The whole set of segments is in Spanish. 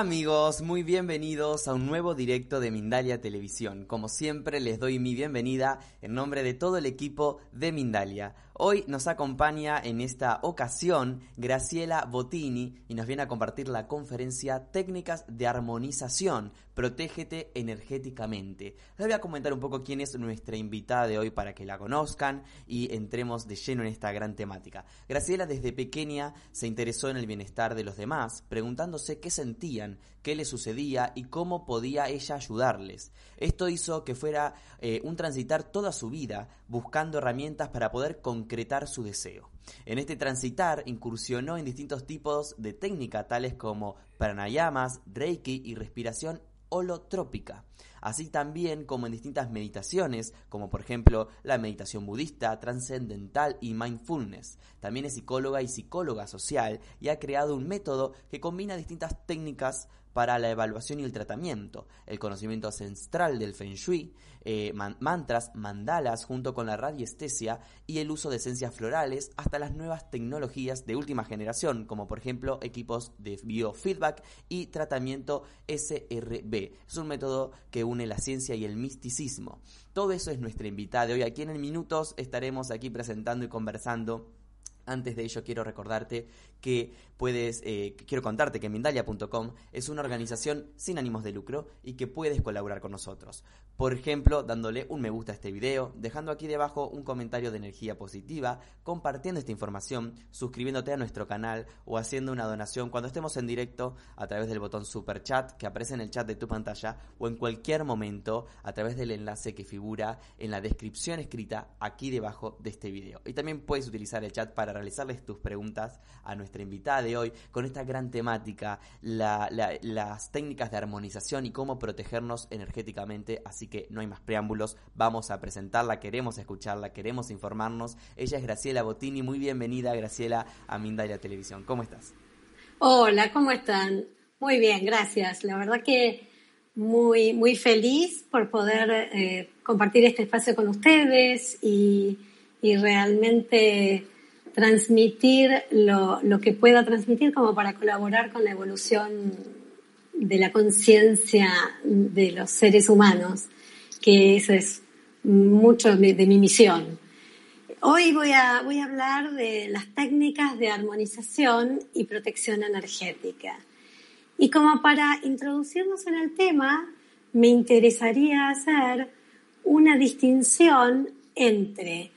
Amigos, muy bienvenidos a un nuevo directo de Mindalia Televisión. Como siempre, les doy mi bienvenida en nombre de todo el equipo de Mindalia. Hoy nos acompaña en esta ocasión Graciela Bottini y nos viene a compartir la conferencia Técnicas de Armonización, Protégete energéticamente. Les voy a comentar un poco quién es nuestra invitada de hoy para que la conozcan y entremos de lleno en esta gran temática. Graciela desde pequeña se interesó en el bienestar de los demás, preguntándose qué sentían, qué les sucedía y cómo podía ella ayudarles. Esto hizo que fuera eh, un transitar toda su vida buscando herramientas para poder concretar su deseo. En este transitar incursionó en distintos tipos de técnica tales como pranayamas, reiki y respiración holotrópica, así también como en distintas meditaciones, como por ejemplo la meditación budista, trascendental y mindfulness. También es psicóloga y psicóloga social y ha creado un método que combina distintas técnicas para la evaluación y el tratamiento, el conocimiento ancestral del Feng Shui, eh, mantras, mandalas junto con la radiestesia y el uso de esencias florales hasta las nuevas tecnologías de última generación, como por ejemplo equipos de biofeedback y tratamiento SRB. Es un método que une la ciencia y el misticismo. Todo eso es nuestra invitada de hoy. Aquí en Minutos estaremos aquí presentando y conversando antes de ello quiero recordarte que puedes, eh, quiero contarte que Mindalia.com es una organización sin ánimos de lucro y que puedes colaborar con nosotros. Por ejemplo, dándole un me gusta a este video, dejando aquí debajo un comentario de energía positiva, compartiendo esta información, suscribiéndote a nuestro canal o haciendo una donación cuando estemos en directo a través del botón super chat que aparece en el chat de tu pantalla o en cualquier momento a través del enlace que figura en la descripción escrita aquí debajo de este video. Y también puedes utilizar el chat para realizarles tus preguntas a nuestra invitada de hoy con esta gran temática, las técnicas de armonización y cómo protegernos energéticamente. Así que no hay más preámbulos, vamos a presentarla, queremos escucharla, queremos informarnos. Ella es Graciela Bottini, muy bienvenida Graciela a Mindalia Televisión. ¿Cómo estás? Hola, ¿cómo están? Muy bien, gracias. La verdad que muy, muy feliz por poder eh, compartir este espacio con ustedes y, y realmente transmitir lo, lo, que pueda transmitir como para colaborar con la evolución de la conciencia de los seres humanos, que eso es mucho de, mi misión. Hoy voy a, voy a hablar de las técnicas de armonización y protección energética. Y como para introducirnos en el tema, me interesaría hacer una distinción entre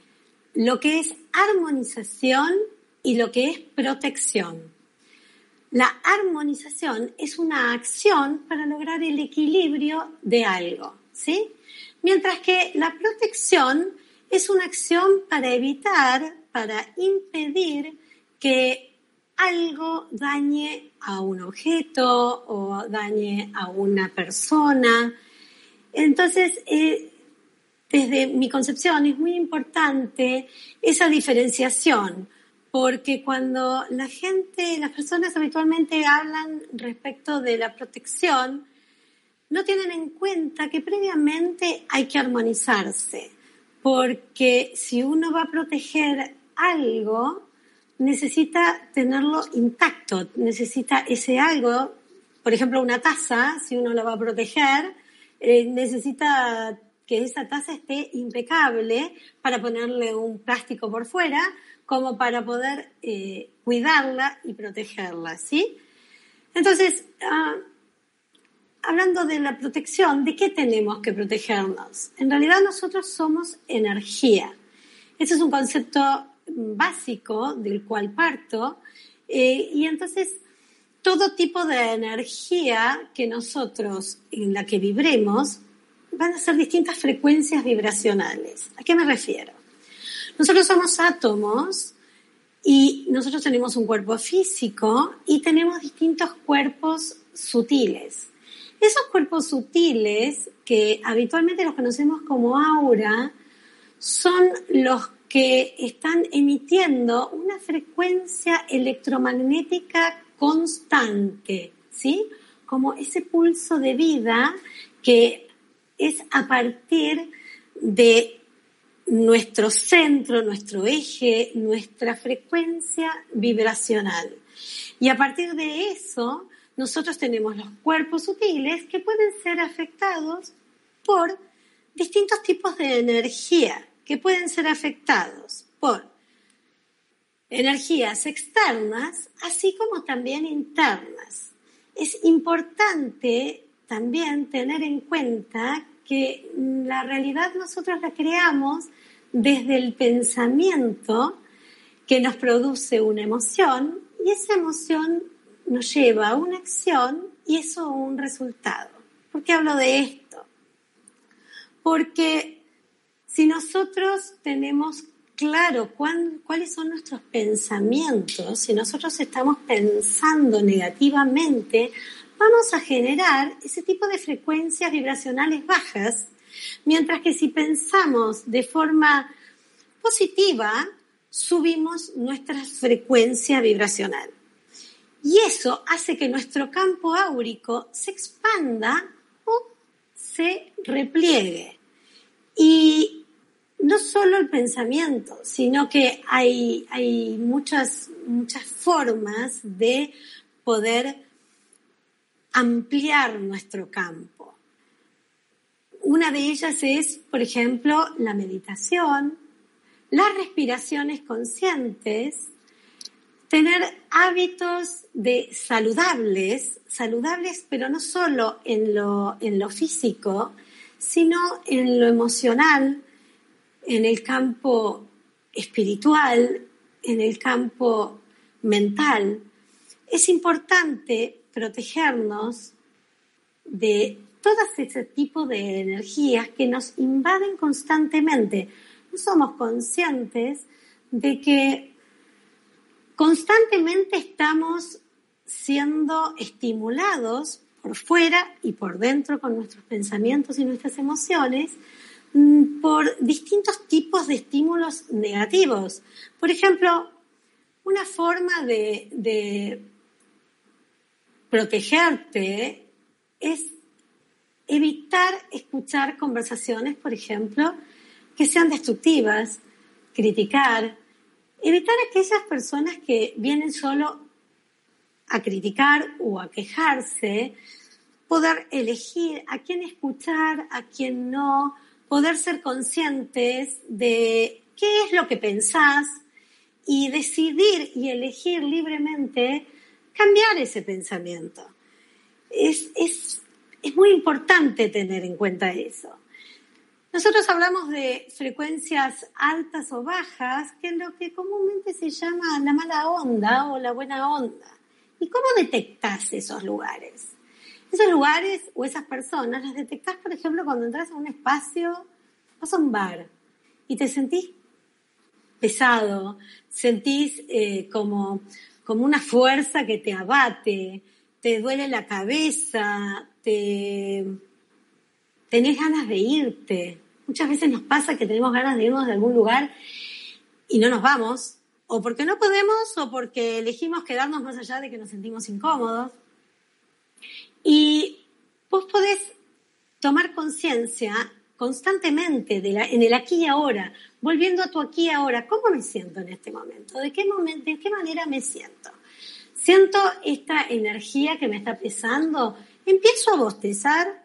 lo que es armonización y lo que es protección. La armonización es una acción para lograr el equilibrio de algo, ¿sí? Mientras que la protección es una acción para evitar, para impedir que algo dañe a un objeto o dañe a una persona. Entonces, eh, desde mi concepción es muy importante esa diferenciación, porque cuando la gente, las personas habitualmente hablan respecto de la protección, no tienen en cuenta que previamente hay que armonizarse, porque si uno va a proteger algo, necesita tenerlo intacto, necesita ese algo, por ejemplo, una taza, si uno la va a proteger, eh, necesita que esa taza esté impecable para ponerle un plástico por fuera, como para poder eh, cuidarla y protegerla, ¿sí? Entonces, ah, hablando de la protección, ¿de qué tenemos que protegernos? En realidad nosotros somos energía. Ese es un concepto básico del cual parto. Eh, y entonces, todo tipo de energía que nosotros, en la que vibremos, van a ser distintas frecuencias vibracionales. ¿A qué me refiero? Nosotros somos átomos y nosotros tenemos un cuerpo físico y tenemos distintos cuerpos sutiles. Esos cuerpos sutiles, que habitualmente los conocemos como aura, son los que están emitiendo una frecuencia electromagnética constante, ¿sí? Como ese pulso de vida que es a partir de nuestro centro, nuestro eje, nuestra frecuencia vibracional. Y a partir de eso nosotros tenemos los cuerpos sutiles que pueden ser afectados por distintos tipos de energía, que pueden ser afectados por energías externas, así como también internas. Es importante también tener en cuenta que la realidad nosotros la creamos desde el pensamiento que nos produce una emoción y esa emoción nos lleva a una acción y eso a un resultado. ¿Por qué hablo de esto? Porque si nosotros tenemos claro cuáles son nuestros pensamientos, si nosotros estamos pensando negativamente, vamos a generar ese tipo de frecuencias vibracionales bajas, mientras que si pensamos de forma positiva, subimos nuestra frecuencia vibracional. Y eso hace que nuestro campo áurico se expanda o se repliegue. Y no solo el pensamiento, sino que hay, hay muchas, muchas formas de poder ampliar nuestro campo. Una de ellas es, por ejemplo, la meditación, las respiraciones conscientes, tener hábitos de saludables, saludables pero no solo en lo, en lo físico, sino en lo emocional, en el campo espiritual, en el campo mental. Es importante protegernos de todo ese tipo de energías que nos invaden constantemente. No somos conscientes de que constantemente estamos siendo estimulados por fuera y por dentro con nuestros pensamientos y nuestras emociones mm, por distintos tipos de estímulos negativos. Por ejemplo, una forma de protegerte es evitar escuchar conversaciones, por ejemplo, que sean destructivas, criticar, evitar aquellas personas que vienen solo a criticar o a quejarse, poder elegir a quién escuchar, a quién no, poder ser conscientes de qué es lo que pensás y decidir y elegir libremente cambiar ese pensamiento. Es, es, es muy importante tener en cuenta eso. Nosotros hablamos de frecuencias altas o bajas, que es lo que comúnmente se llama la mala onda o la buena onda. ¿Y cómo detectas esos lugares? Esos lugares o esas personas las detectas, por ejemplo, cuando entras a un espacio, vas a un bar y te sentís pesado, sentís eh, como como una fuerza que te abate, te duele la cabeza, te tenés ganas de irte. Muchas veces nos pasa que tenemos ganas de irnos de algún lugar y no nos vamos, o porque no podemos, o porque elegimos quedarnos más allá de que nos sentimos incómodos. Y vos podés tomar conciencia constantemente de en el aquí y ahora, volviendo a tu aquí ahora, ¿cómo me siento en este momento? ¿De qué, momento, ¿De qué manera me siento? ¿Siento esta energía que me está pesando? ¿Empiezo a bostezar?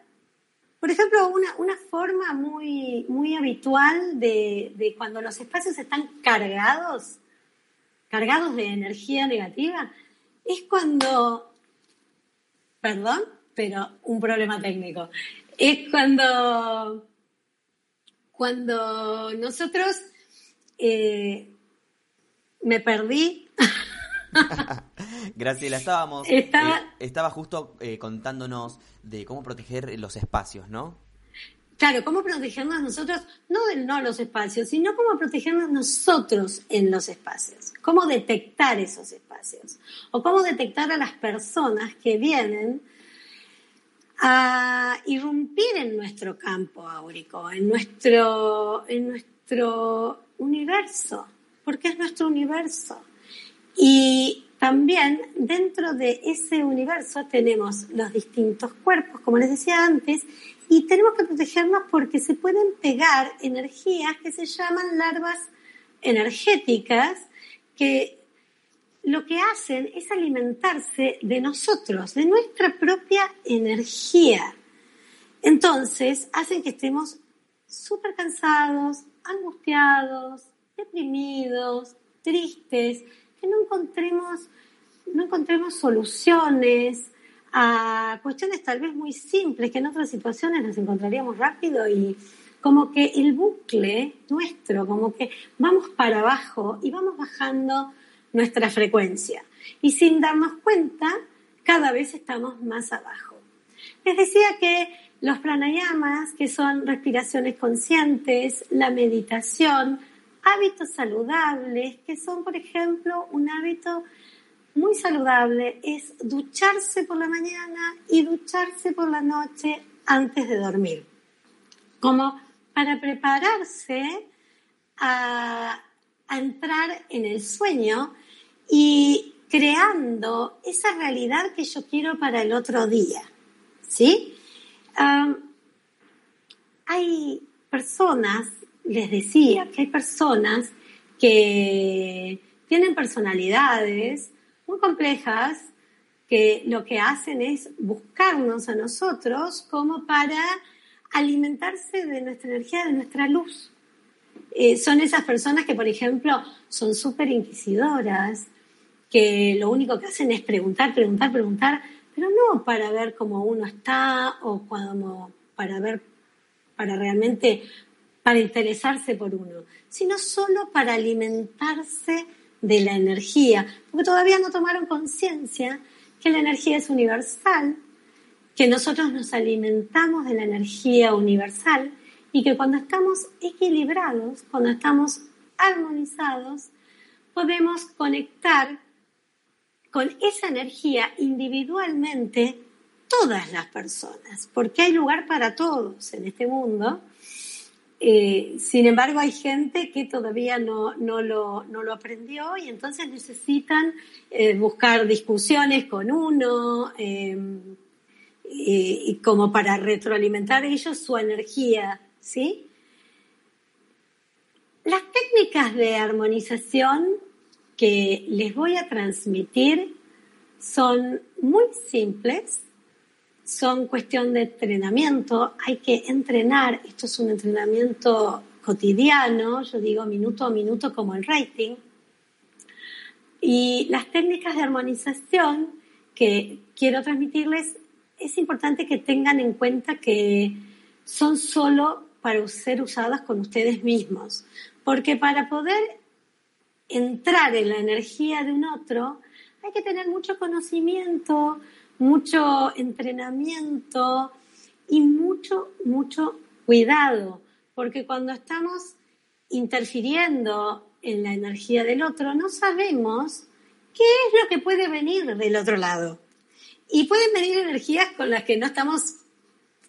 Por ejemplo, una, una forma muy, muy habitual de, de cuando los espacios están cargados, cargados de energía negativa, es cuando, perdón, pero un problema técnico, es cuando cuando nosotros eh, me perdí. Graciela, estábamos. Estaba, eh, estaba justo eh, contándonos de cómo proteger los espacios, ¿no? Claro, cómo protegernos nosotros, no, no los espacios, sino cómo protegernos nosotros en los espacios. Cómo detectar esos espacios. O cómo detectar a las personas que vienen a irrumpir en nuestro campo áurico, en nuestro, en nuestro universo, porque es nuestro universo. Y también dentro de ese universo tenemos los distintos cuerpos, como les decía antes, y tenemos que protegernos porque se pueden pegar energías que se llaman larvas energéticas, que lo que hacen es alimentarse de nosotros, de nuestra propia energía. Entonces, hacen que estemos súper cansados, angustiados, deprimidos, tristes, que no encontremos, no encontremos soluciones a cuestiones tal vez muy simples que en otras situaciones las encontraríamos rápido y como que el bucle nuestro, como que vamos para abajo y vamos bajando nuestra frecuencia. Y sin darnos cuenta, cada vez estamos más abajo. Les decía que los pranayamas, que son respiraciones conscientes, la meditación, hábitos saludables, que son, por ejemplo, un hábito muy saludable, es ducharse por la mañana y ducharse por la noche antes de dormir. Como para prepararse a, entrar en el sueño y creando esa realidad que yo quiero para el otro día. ¿Sí? hay personas, les decía, que hay personas que tienen personalidades muy complejas que lo que hacen es buscarnos a nosotros como para alimentarse de nuestra energía, de nuestra luz. Eh, son esas personas que, por ejemplo, son súper inquisidoras, que lo único que hacen es preguntar, preguntar, preguntar, pero no para ver cómo uno está o como para ver, para realmente, para interesarse por uno, sino solo para alimentarse de la energía, porque todavía no tomaron conciencia que la energía es universal, que nosotros nos alimentamos de la energía universal y que cuando estamos equilibrados, cuando estamos armonizados, podemos conectar con esa energía individualmente todas las personas, porque hay lugar para todos en este mundo. Eh, sin embargo, hay gente que todavía no, no, lo, no lo, aprendió y entonces necesitan eh, buscar discusiones con uno eh, y como para retroalimentar ellos su energía, ¿sí? Las técnicas de armonización que les voy a transmitir son muy simples, son cuestión de entrenamiento, hay que entrenar, esto es un entrenamiento cotidiano, yo digo minuto a minuto como el rating, y las técnicas de armonización que quiero transmitirles, es importante que tengan en cuenta que son solo para ser usadas con ustedes mismos, porque para poder entrar en la energía de un otro, hay que tener mucho conocimiento, mucho entrenamiento y mucho, mucho cuidado, porque cuando estamos interfiriendo en la energía del otro, no sabemos qué es lo que puede venir del otro lado. Y pueden venir energías con las que no estamos,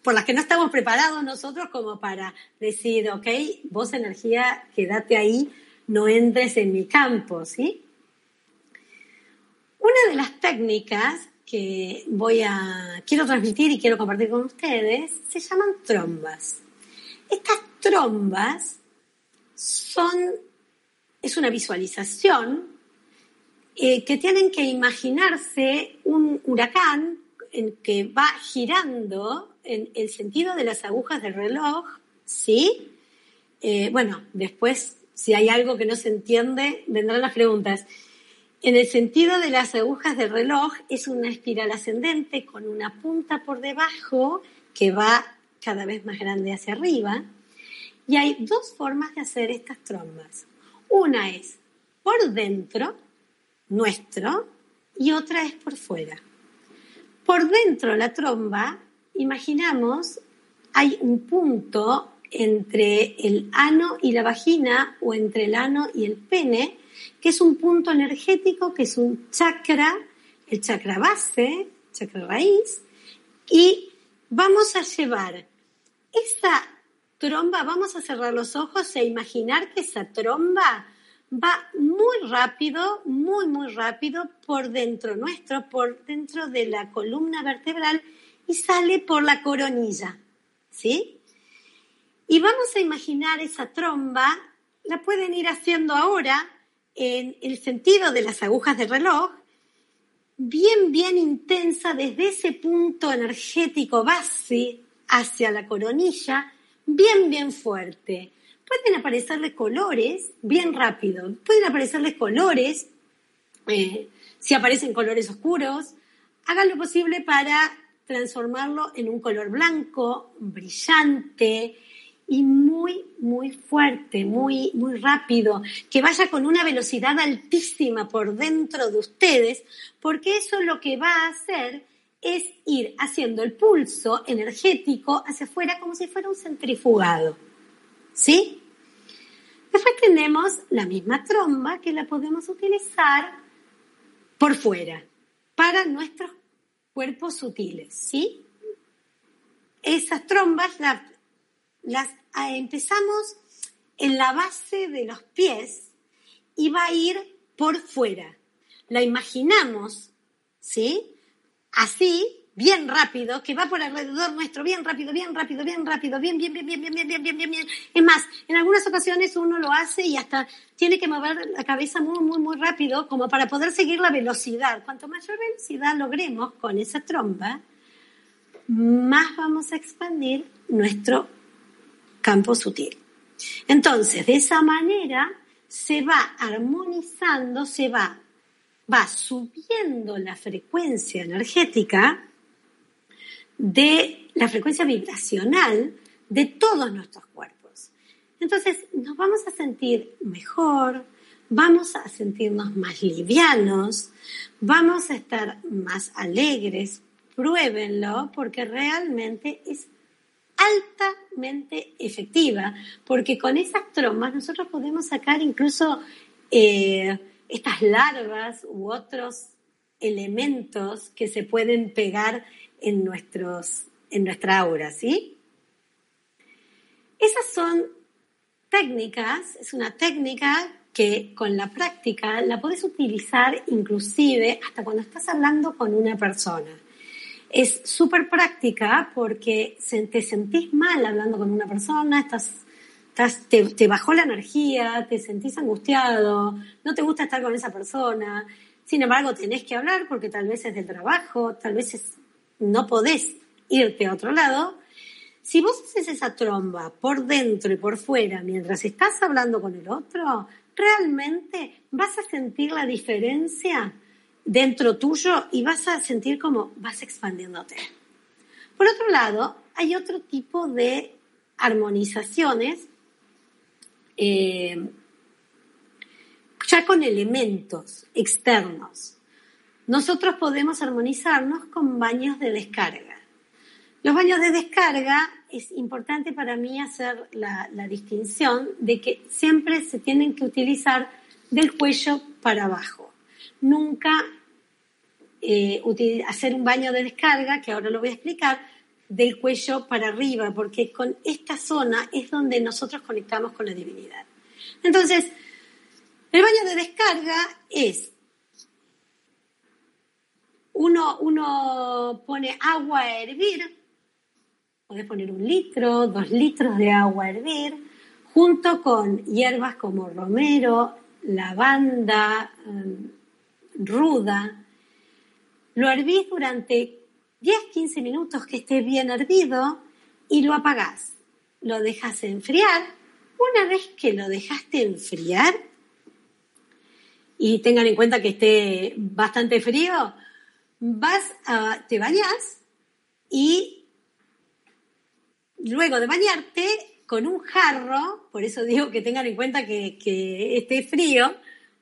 por las que no estamos preparados nosotros como para decir, ok, vos energía, quédate ahí, no entres en mi campo, ¿sí? Una de las técnicas que voy a, quiero transmitir y quiero compartir con ustedes se llaman trombas. Estas trombas son, es una visualización eh, que tienen que imaginarse un huracán en que va girando en el sentido de las agujas del reloj, ¿sí? Eh, bueno, después si hay algo que no se entiende, vendrán las preguntas. En el sentido de las agujas del reloj, es una espiral ascendente con una punta por debajo que va cada vez más grande hacia arriba. Y hay dos formas de hacer estas trombas. Una es por dentro, nuestro, y otra es por fuera. Por dentro la tromba, imaginamos, hay un punto entre el ano y la vagina o entre el ano y el pene, que es un punto energético, que es un chakra, el chakra base, chakra raíz, y vamos a llevar esa tromba, vamos a cerrar los ojos e imaginar que esa tromba va muy rápido, muy, muy rápido por dentro nuestro, por dentro de la columna vertebral y sale por la coronilla, ¿sí? Y vamos a imaginar esa tromba, la pueden ir haciendo ahora, en el sentido de las agujas del reloj, bien, bien intensa desde ese punto energético base hacia la coronilla, bien, bien fuerte. Pueden aparecerles colores bien rápido, pueden aparecerles colores, eh, si aparecen colores oscuros, hagan lo posible para transformarlo en un color blanco, brillante, y muy, muy fuerte, muy, muy rápido, que vaya con una velocidad altísima por dentro de ustedes, porque eso lo que va a hacer es ir haciendo el pulso energético hacia afuera como si fuera un centrifugado. ¿Sí? Después tenemos la misma tromba que la podemos utilizar por fuera para nuestros cuerpos sutiles, ¿sí? Esas trombas las, las empezamos en la base de los pies y va a ir por fuera. La imaginamos, ¿sí? Así, bien rápido, que va por alrededor nuestro, bien rápido, bien rápido, bien rápido, bien, bien, bien, bien, bien, bien, bien, bien, bien, bien. Es más, en algunas ocasiones uno lo hace y hasta tiene que mover la cabeza muy, muy, muy rápido como para poder seguir la velocidad. Cuanto mayor velocidad logremos con esa tromba, más vamos a expandir nuestro campo sutil. Entonces, de esa manera se va armonizando, se va, va subiendo la frecuencia energética de la frecuencia vibracional de todos nuestros cuerpos. Entonces, nos vamos a sentir mejor, vamos a sentirnos más livianos, vamos a estar más alegres. Pruébenlo porque realmente es altamente efectiva, porque con esas trombas nosotros podemos sacar incluso eh, estas larvas u otros elementos que se pueden pegar en, nuestros, en nuestra aura, ¿sí? Esas son técnicas, es una técnica que con la práctica la puedes utilizar inclusive hasta cuando estás hablando con una persona. Es súper práctica porque te sentís mal hablando con una persona, estás, te, bajó la energía, te sentís angustiado, no te gusta estar con esa persona. Sin embargo, tenés que hablar porque tal vez es del trabajo, tal vez no podés irte a otro lado. Si vos haces esa tromba por dentro y por fuera mientras estás hablando con el otro, realmente vas a sentir la diferencia dentro tuyo y vas a sentir como vas expandiéndote. Por otro lado, hay otro tipo de armonizaciones eh, ya con elementos externos. Nosotros podemos armonizarnos con baños de descarga. Los baños de descarga es importante para mí hacer la, distinción de que siempre se tienen que utilizar del cuello para abajo nunca eh, hacer un baño de descarga, que ahora lo voy a explicar, del cuello para arriba, porque con esta zona es donde nosotros conectamos con la divinidad. Entonces, el baño de descarga es, uno, uno pone agua a hervir, puede poner un litro, dos litros de agua a hervir, junto con hierbas como romero, lavanda, em, ruda, lo hervís durante 10-15 minutos que esté bien hervido y lo apagás. Lo dejas enfriar. Una vez que lo dejaste enfriar, y tengan en cuenta que esté bastante frío, vas a, te bañas y luego de bañarte con un jarro, por eso digo que tengan en cuenta que, esté frío,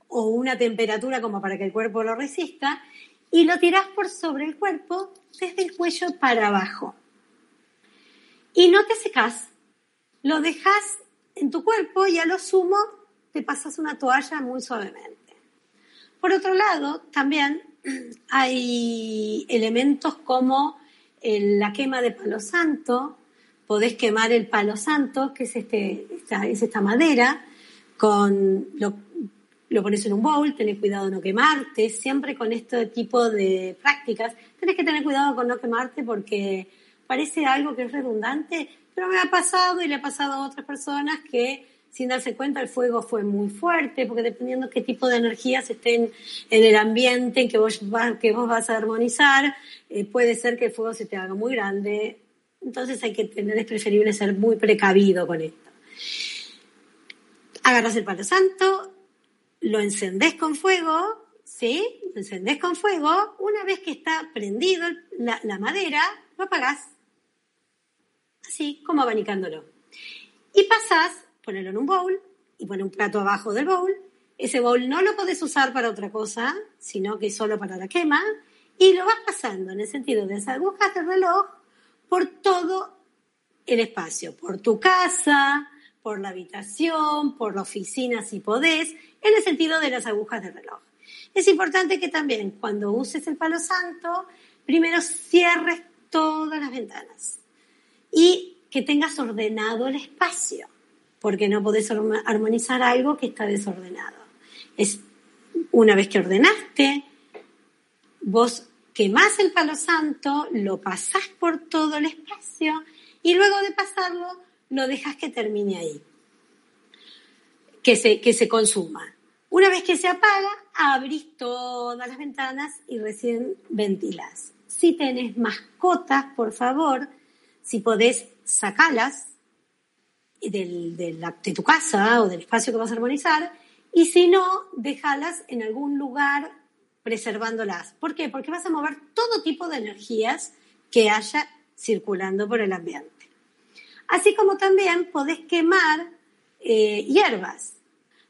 o una temperatura como para que el cuerpo lo resista, y lo tirás por sobre el cuerpo desde el cuello para abajo. Y no te secas, lo dejas en tu cuerpo y a lo sumo te pasas una toalla muy suavemente. Por otro lado, también hay elementos como la quema de palo santo, podés quemar el palo santo, que es, este, esta, es esta madera, con lo, lo pones en un bowl, tenés cuidado de no quemarte, siempre con este tipo de prácticas, tenés que tener cuidado con no quemarte porque parece algo que es redundante, pero me ha pasado y le ha pasado a otras personas que sin darse cuenta el fuego fue muy fuerte, porque dependiendo qué tipo de energías estén en el ambiente en que vos, que vos vas a armonizar, eh, puede ser que el fuego se te haga muy grande. Entonces hay que tener, es preferible ser muy precavido con esto. Agarras el palo santo, lo encendés con fuego, ¿sí? Lo encendés con fuego, una vez que está prendido la, la madera, lo apagás. Así, como abanicándolo. Y pasás ponerlo en un bowl y poner un plato abajo del bowl. Ese bowl no lo podés usar para otra cosa, sino que solo para la quema. Y lo vas pasando en el sentido de esas agujas del reloj por todo el espacio, por tu casa, por la habitación, por la oficina si podés, en el sentido de las agujas del reloj. Es importante que también cuando uses el palo santo, primero cierres todas las ventanas y que tengas ordenado el espacio porque no podés armonizar algo que está desordenado. Es una vez que ordenaste, vos quemás el palo santo, lo pasás por todo el espacio y luego de pasarlo lo dejas que termine ahí, que se, que se consuma. Una vez que se apaga, abrís todas las ventanas y recién ventilás. Si tenés mascotas, por favor, si podés, sacalas de tu casa o del espacio que vas a armonizar, y si no, déjalas en algún lugar preservándolas. ¿Por qué? Porque vas a mover todo tipo de energías que haya circulando por el ambiente. Así como también podés quemar eh, hierbas.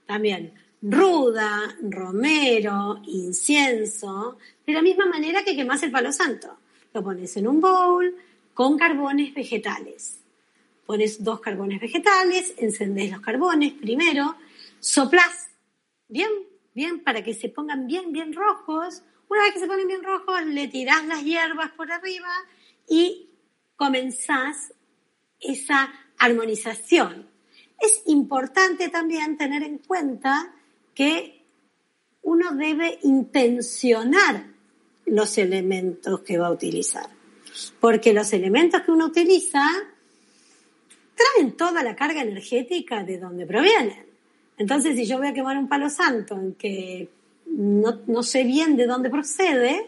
También ruda, romero, incienso, de la misma manera que quemas el palo santo. Lo pones en un bowl con carbones vegetales pones dos carbones vegetales, encendés los carbones primero, soplás bien, bien, para que se pongan bien, bien rojos. Una vez que se ponen bien rojos, le tirás las hierbas por arriba y comenzás esa armonización. Es importante también tener en cuenta que uno debe intencionar los elementos que va a utilizar. Porque los elementos que uno utiliza traen toda la carga energética de donde provienen. Entonces, si yo voy a quemar un palo santo en que no, sé bien de dónde procede,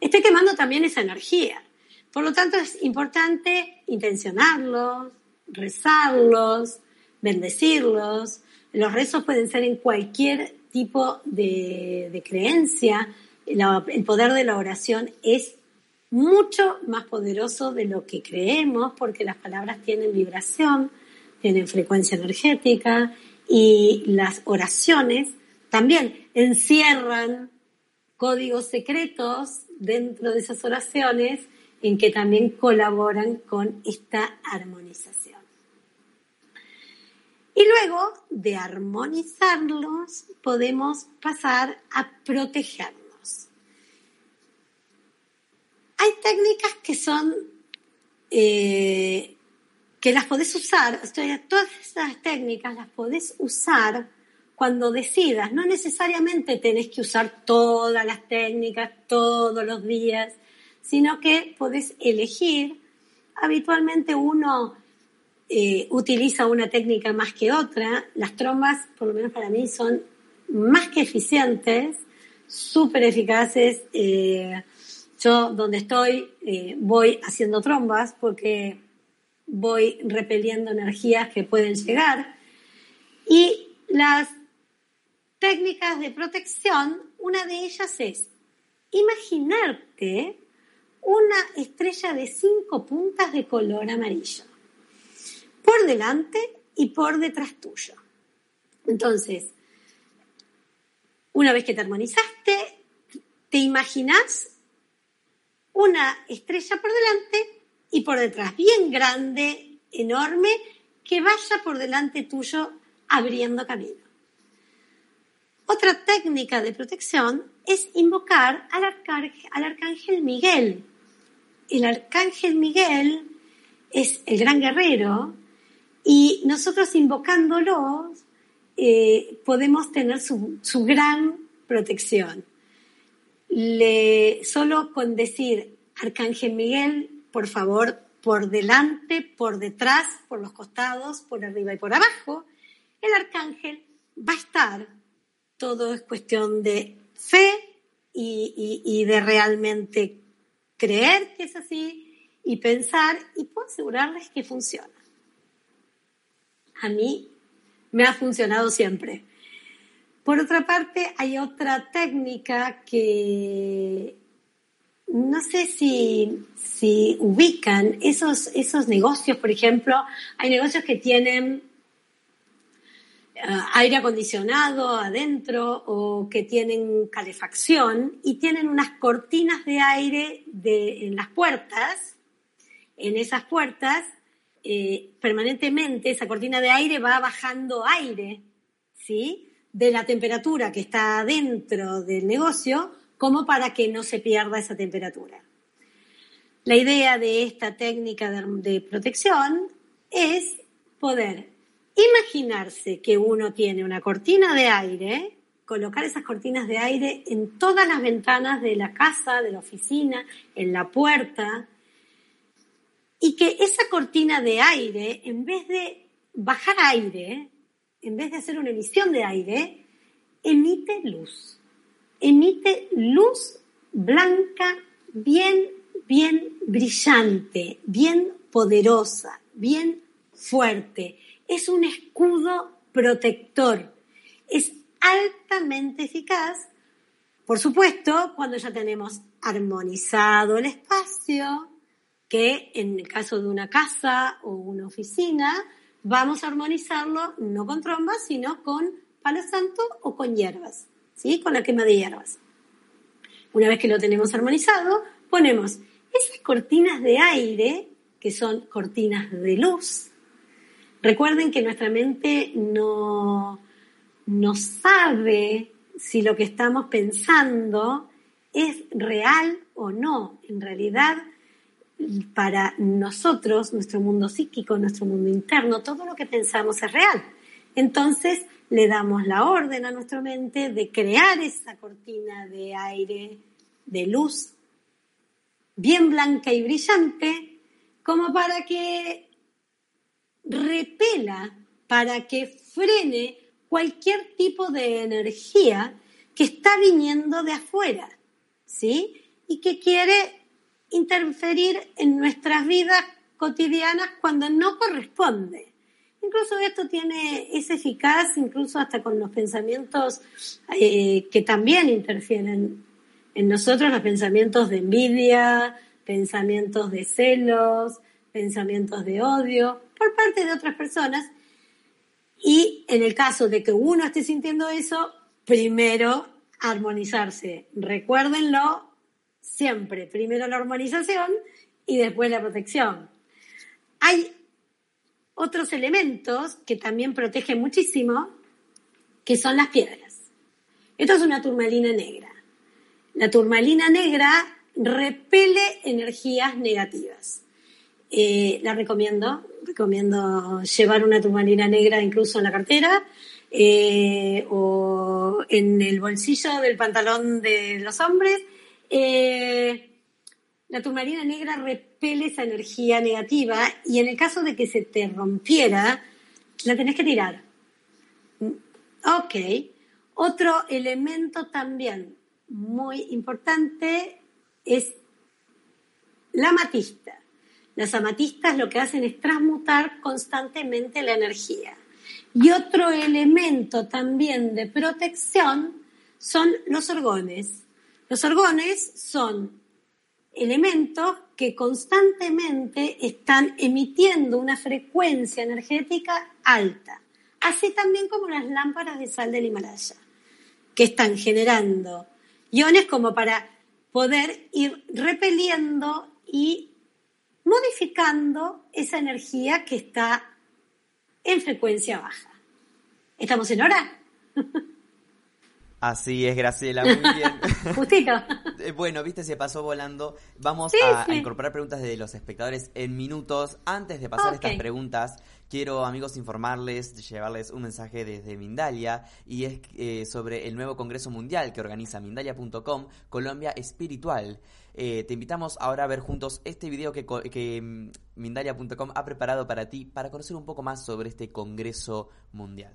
estoy quemando también esa energía. Por lo tanto, es importante intencionarlos, rezarlos, bendecirlos. Los rezos pueden ser en cualquier tipo de, creencia. el poder de la oración es mucho más poderoso de lo que creemos porque las palabras tienen vibración, tienen frecuencia energética y las oraciones también encierran códigos secretos dentro de esas oraciones en que también colaboran con esta armonización. Y luego de armonizarlos podemos pasar a protegerlos. Hay técnicas que son, eh, que las podés usar, todas estas técnicas las podés usar cuando decidas. No necesariamente tenés que usar todas las técnicas todos los días, sino que podés elegir. Habitualmente uno eh, utiliza una técnica más que otra. Las trombas, por lo menos para mí, son más que eficientes, súper eficaces. Eh, yo donde estoy eh, voy haciendo trombas porque voy repeliendo energías que pueden llegar. Y las técnicas de protección, una de ellas es imaginarte una estrella de cinco puntas de color amarillo, por delante y por detrás tuyo. Entonces, una vez que te armonizaste, te imaginas una estrella por delante y por detrás, bien grande, enorme, que vaya por delante tuyo abriendo camino. Otra técnica de protección es invocar al, arcángel, Miguel. El arcángel Miguel es el gran guerrero y nosotros invocándolo eh, podemos tener su, su gran protección le, solo con decir, Arcángel Miguel, por favor, por delante, por detrás, por los costados, por arriba y por abajo. El arcángel va a estar. Todo es cuestión de fe y, de realmente creer que es así y pensar y puedo asegurarles que funciona. A mí me ha funcionado siempre. Por otra parte, hay otra técnica que no sé si, si ubican esos, esos negocios, por ejemplo, hay negocios que tienen eh, aire acondicionado adentro o que tienen calefacción y tienen unas cortinas de aire en las puertas. En esas puertas, eh, permanentemente, esa cortina de aire va bajando aire, ¿sí? De la temperatura que está dentro del negocio como para que no se pierda esa temperatura. La idea de esta técnica de, protección es poder imaginarse que uno tiene una cortina de aire, colocar esas cortinas de aire en todas las ventanas de la casa, de la oficina, en la puerta, y que esa cortina de aire, en vez de bajar aire, en vez de hacer una emisión de aire, emite luz emite luz blanca bien, bien brillante, bien poderosa, bien fuerte. Es un escudo protector. Es altamente eficaz, por supuesto, cuando ya tenemos armonizado el espacio, que en el caso de una casa o una oficina, vamos a armonizarlo no con trombas, sino con palo santo o con hierbas. ¿sí? Con la quema de hierbas. Una vez que lo tenemos armonizado, ponemos esas cortinas de aire, que son cortinas de luz. Recuerden que nuestra mente no, no sabe si lo que estamos pensando es real o no. En realidad, para nosotros, nuestro mundo psíquico, nuestro mundo interno, todo lo que pensamos es real. Entonces, le damos la orden a nuestra mente de crear esa cortina de aire, de luz, bien blanca y brillante, como para que repela, para que frene cualquier tipo de energía que está viniendo de afuera, ¿sí? Y que quiere interferir en nuestras vidas cotidianas cuando no corresponde. Incluso esto tiene, es eficaz incluso hasta con los pensamientos eh, que también interfieren en nosotros, los pensamientos de envidia, pensamientos de celos, pensamientos de odio por parte de otras personas. Y en el caso de que uno esté sintiendo eso, primero armonizarse. Recuérdenlo siempre, primero la armonización y después la protección. Hay otros elementos que también protegen muchísimo, que son las piedras. Esto es una turmalina negra. La turmalina negra repele energías negativas. Eh, la recomiendo, recomiendo llevar una turmalina negra incluso en la cartera eh, o en el bolsillo del pantalón de los hombres. Eh, la turmalina negra repele esa energía negativa y en el caso de que se te rompiera, la tenés que tirar. Ok. Otro elemento también muy importante es la amatista. Las amatistas lo que hacen es transmutar constantemente la energía. Y otro elemento también de protección son los orgones. Los orgones son elementos que constantemente están emitiendo una frecuencia energética alta, así también como las lámparas de sal del Himalaya, que están generando iones como para poder ir repeliendo y modificando esa energía que está en frecuencia baja. ¿Estamos en hora? Así es, Graciela, muy bien. Justito. Eh, bueno, viste, se pasó volando. Vamos a, incorporar preguntas de los espectadores en minutos. Antes de pasar estas preguntas, quiero, amigos, informarles, llevarles un mensaje desde Mindalia y es eh, sobre el nuevo Congreso Mundial que organiza Mindalia.com, Colombia Espiritual. Eh, te invitamos ahora a ver juntos este video que, que mm, Mindalia.com ha preparado para ti para conocer un poco más sobre este Congreso Mundial.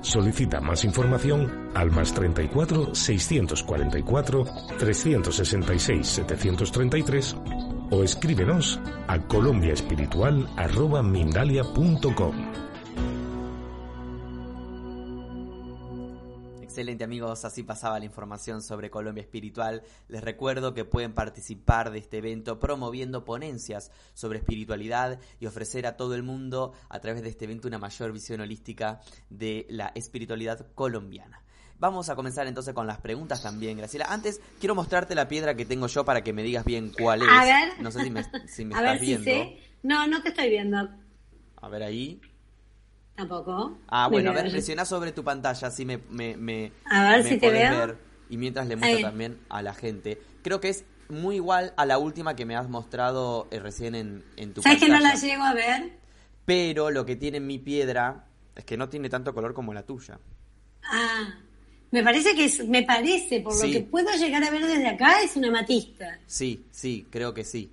Solicita más información al más 34 644 366 733 o escríbenos a colombiaespiritual.mindalia.com. Excelente amigos, así pasaba la información sobre Colombia Espiritual. Les recuerdo que pueden participar de este evento promoviendo ponencias sobre espiritualidad y ofrecer a todo el mundo a través de este evento una mayor visión holística de la espiritualidad colombiana. Vamos a comenzar entonces con las preguntas también, Graciela. Antes quiero mostrarte la piedra que tengo yo para que me digas bien cuál es. A ver. No sé si me, a ver si Sé. No, no te estoy viendo. A ver ahí. Tampoco. Ah, bueno, a ver, presiona sobre tu pantalla, así me, me, a ver si te veo. Ver, y mientras le muestro también a la gente. Creo que es muy igual a la última que me has mostrado eh, recién en, en tu ¿Sabes que no la llego a ver? Pero lo que tiene mi piedra es que no tiene tanto color como la tuya. Ah, me parece que es, me parece, por lo que puedo llegar a ver desde acá, es una matista. Sí, sí, creo que sí.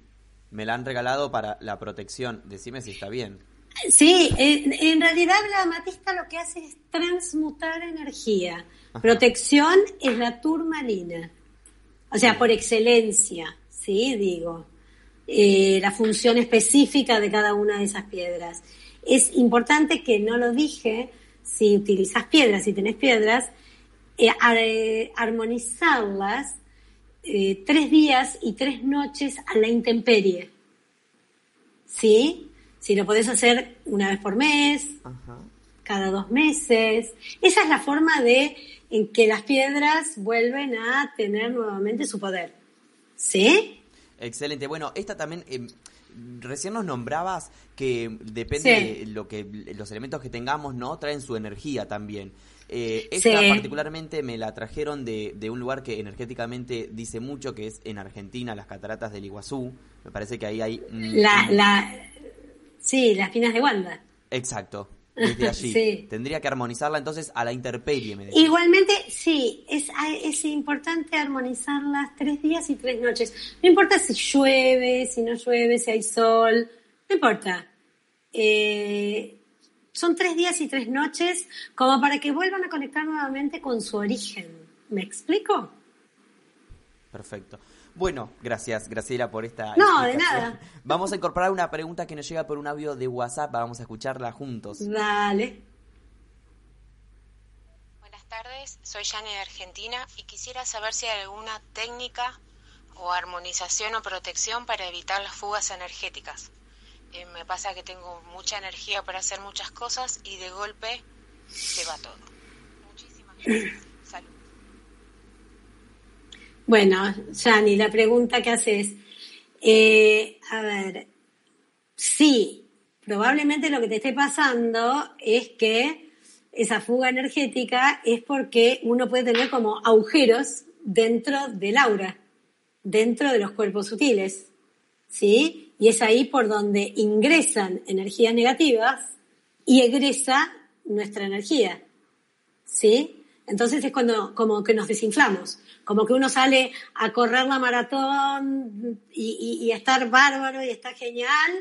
Me la han regalado para la protección. Decime si está bien. Sí, en realidad la amatista lo que hace es transmutar energía. Protección es la turmalina. O sea, por excelencia, ¿sí? Digo, eh, la función específica de cada una de esas piedras. Es importante que no lo dije, si utilizas piedras, si tenés piedras, eh, armonizarlas eh, tres días y tres noches a la intemperie. ¿Sí? Si lo podés hacer una vez por mes, cada dos meses. Esa es la forma de en que las piedras vuelven a tener nuevamente su poder. ¿Sí? Excelente. Bueno, esta también... Em, recién nos nombrabas que depende de lo que los elementos que tengamos, ¿no? Traen su energía también. Eh, esta particularmente me la trajeron de, de, un lugar que energéticamente dice mucho, que es en Argentina, las cataratas del Iguazú. Me parece que ahí hay... la, la, Sí, las pinas de Wanda. Exacto. Desde allí. Tendría que armonizarla entonces a la interperie, me Igualmente, sí, es, es importante armonizarlas tres días y tres noches. No importa si llueve, si no llueve, si hay sol, no importa. Eh, son tres días y tres noches como para que vuelvan a conectar nuevamente con su origen. ¿Me explico? Perfecto. Bueno, gracias Graciela por esta. No, de nada. Vamos a incorporar una pregunta que nos llega por un audio de WhatsApp. Vamos a escucharla juntos. Dale. Buenas tardes, soy Yani de Argentina y quisiera saber si hay alguna técnica o armonización o protección para evitar las fugas energéticas. Eh, me pasa que tengo mucha energía para hacer muchas cosas y de golpe se va todo. Muchísimas gracias. Bueno, Yani, la pregunta que haces, eh, a ver, sí, probablemente lo que te esté pasando es que esa fuga energética es porque uno puede tener como agujeros dentro del aura, dentro de los cuerpos sutiles, ¿sí? Y es ahí por donde ingresan energías negativas y egresa nuestra energía, ¿sí? Entonces es cuando como que nos desinflamos, como que uno sale a correr la maratón y, estar bárbaro y está genial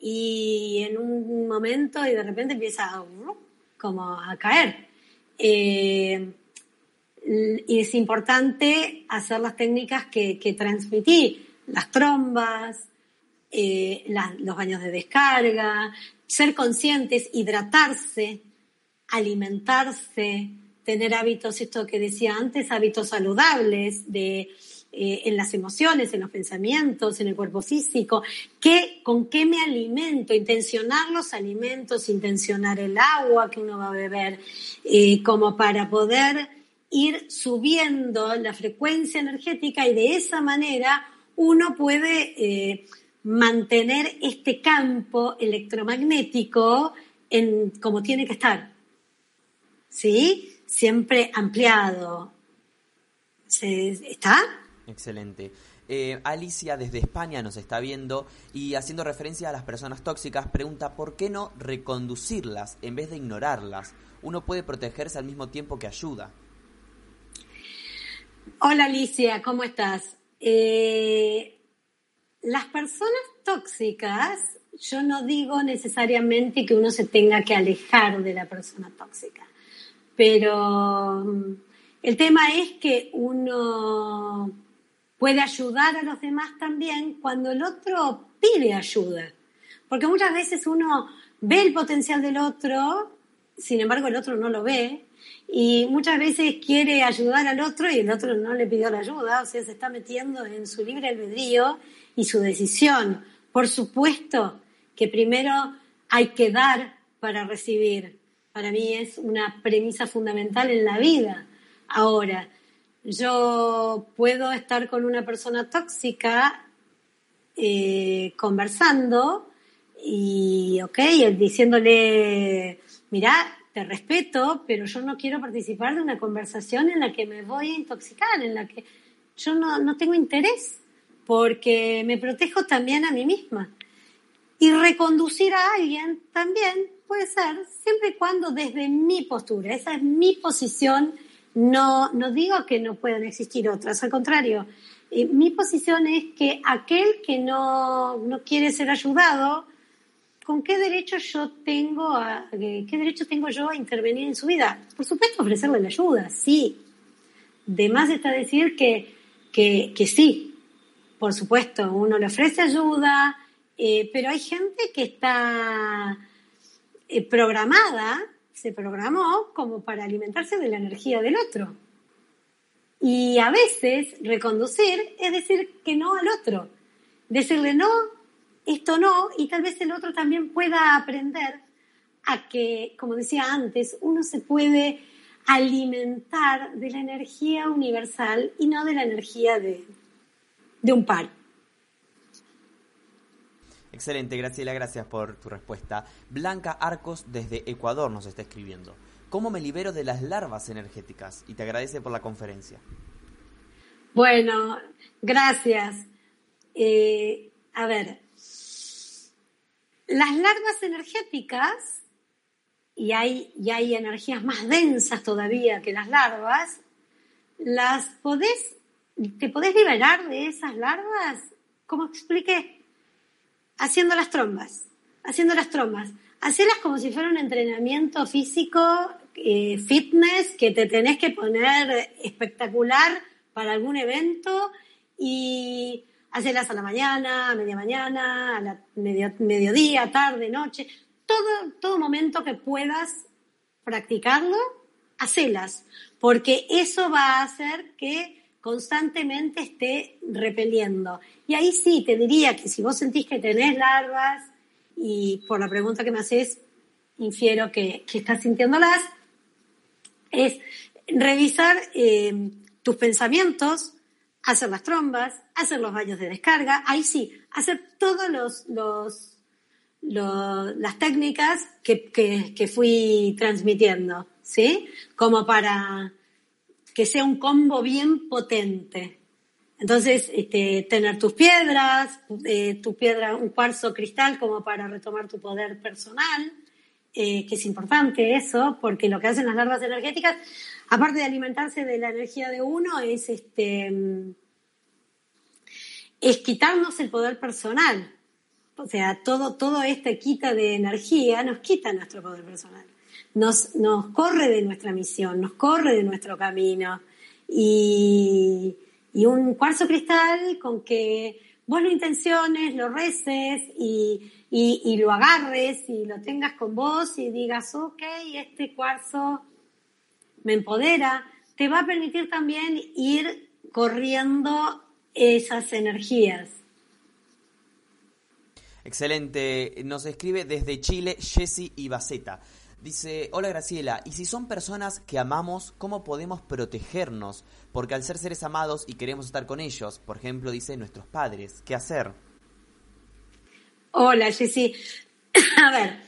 y en un momento y de repente empieza a, como a caer. Eh, y es importante hacer las técnicas que, que transmití, las trombas, eh, los baños de descarga, ser conscientes, hidratarse, alimentarse, tener hábitos, esto que decía antes, hábitos saludables de, eh, en las emociones, en los pensamientos, en el cuerpo físico, ¿Qué, con qué me alimento, intencionar los alimentos, intencionar el agua que uno va a beber, eh, como para poder ir subiendo la frecuencia energética y de esa manera uno puede eh, mantener este campo electromagnético en, como tiene que estar. ¿Sí? Siempre ampliado. ¿Se, ¿Está? Excelente. Eh, Alicia desde España nos está viendo y haciendo referencia a las personas tóxicas pregunta por qué no reconducirlas en vez de ignorarlas. Uno puede protegerse al mismo tiempo que ayuda. Hola Alicia, ¿cómo estás? Eh, las personas tóxicas, yo no digo necesariamente que uno se tenga que alejar de la persona tóxica, pero mm, el tema es que uno puede ayudar a los demás también cuando el otro pide ayuda, porque muchas veces uno ve el potencial del otro, sin embargo el otro no lo ve, y muchas veces quiere ayudar al otro y el otro no le pidió la ayuda, o sea, se está metiendo en su libre albedrío y su decisión. Por supuesto que primero hay que dar para recibir. Para mí es una premisa fundamental en la vida. Ahora, yo puedo estar con una persona tóxica eh, conversando y, ok, diciéndole, mira, te respeto, pero yo no quiero participar de una conversación en la que me voy a intoxicar, en la que yo no, no tengo interés porque me protejo también a mí misma. Y reconducir a alguien también puede ser siempre y cuando desde mi postura, esa es mi posición, no, no digo que no puedan existir otras, al contrario, eh, mi posición es que aquel que no, no quiere ser ayudado, ¿con qué derecho yo tengo a, qué derecho tengo yo a intervenir en su vida? Por supuesto, ofrecerle la ayuda, sí. De más está decir que, que, que sí, por supuesto, uno le ofrece ayuda, eh, pero hay gente que está eh, programada, se programó como para alimentarse de la energía del otro. Y a veces reconducir es decir que no al otro, decirle no, esto no, y tal vez el otro también pueda aprender a que, como decía antes, uno se puede alimentar de la energía universal y no de la energía de, de un par. Excelente, Graciela, gracias por tu respuesta. Blanca Arcos desde Ecuador nos está escribiendo. ¿Cómo me libero de las larvas energéticas? Y te agradece por la conferencia. Bueno, gracias. Eh, a ver, las larvas energéticas, y hay, y hay energías más densas todavía que las larvas, las podés ¿Te podés liberar de esas larvas? Como expliqué, haciendo las trombas, haciendo las trombas. Hacelas como si fuera un entrenamiento físico, eh, fitness, que te tenés que poner espectacular para algún evento y hacerlas a la mañana, a media mañana, a la mediodía, tarde, noche, todo, todo momento que puedas practicarlo, hacelas, porque eso va a hacer que constantemente esté repeliendo. Y ahí sí, te diría que si vos sentís que tenés larvas, y por la pregunta que me haces, infiero que, que estás sintiéndolas, es revisar eh, tus pensamientos, hacer las trombas, hacer los baños de descarga, ahí sí, hacer todas los, los, las técnicas que, que, que fui transmitiendo, ¿sí? Como para que sea un combo bien potente. Entonces, este, tener tus piedras, eh, tu piedra, un cuarzo cristal como para retomar tu poder personal, eh, que es importante eso, porque lo que hacen las larvas energéticas, aparte de alimentarse de la energía de uno, es este es quitarnos el poder personal. O sea, todo, todo este quita de energía nos quita nuestro poder personal nos, nos corre de nuestra misión, nos corre de nuestro camino. Y, y un cuarzo cristal con que vos lo intenciones, lo reces y, y, y, lo agarres y lo tengas con vos y digas, ok, este cuarzo me empodera, te va a permitir también ir corriendo esas energías. Excelente. Nos escribe desde Chile Jessy Ibaceta. Dice, hola Graciela, y si son personas que amamos, ¿cómo podemos protegernos? Porque al ser seres amados y queremos estar con ellos, por ejemplo, dice nuestros padres, ¿qué hacer? Hola Jessy. A ver,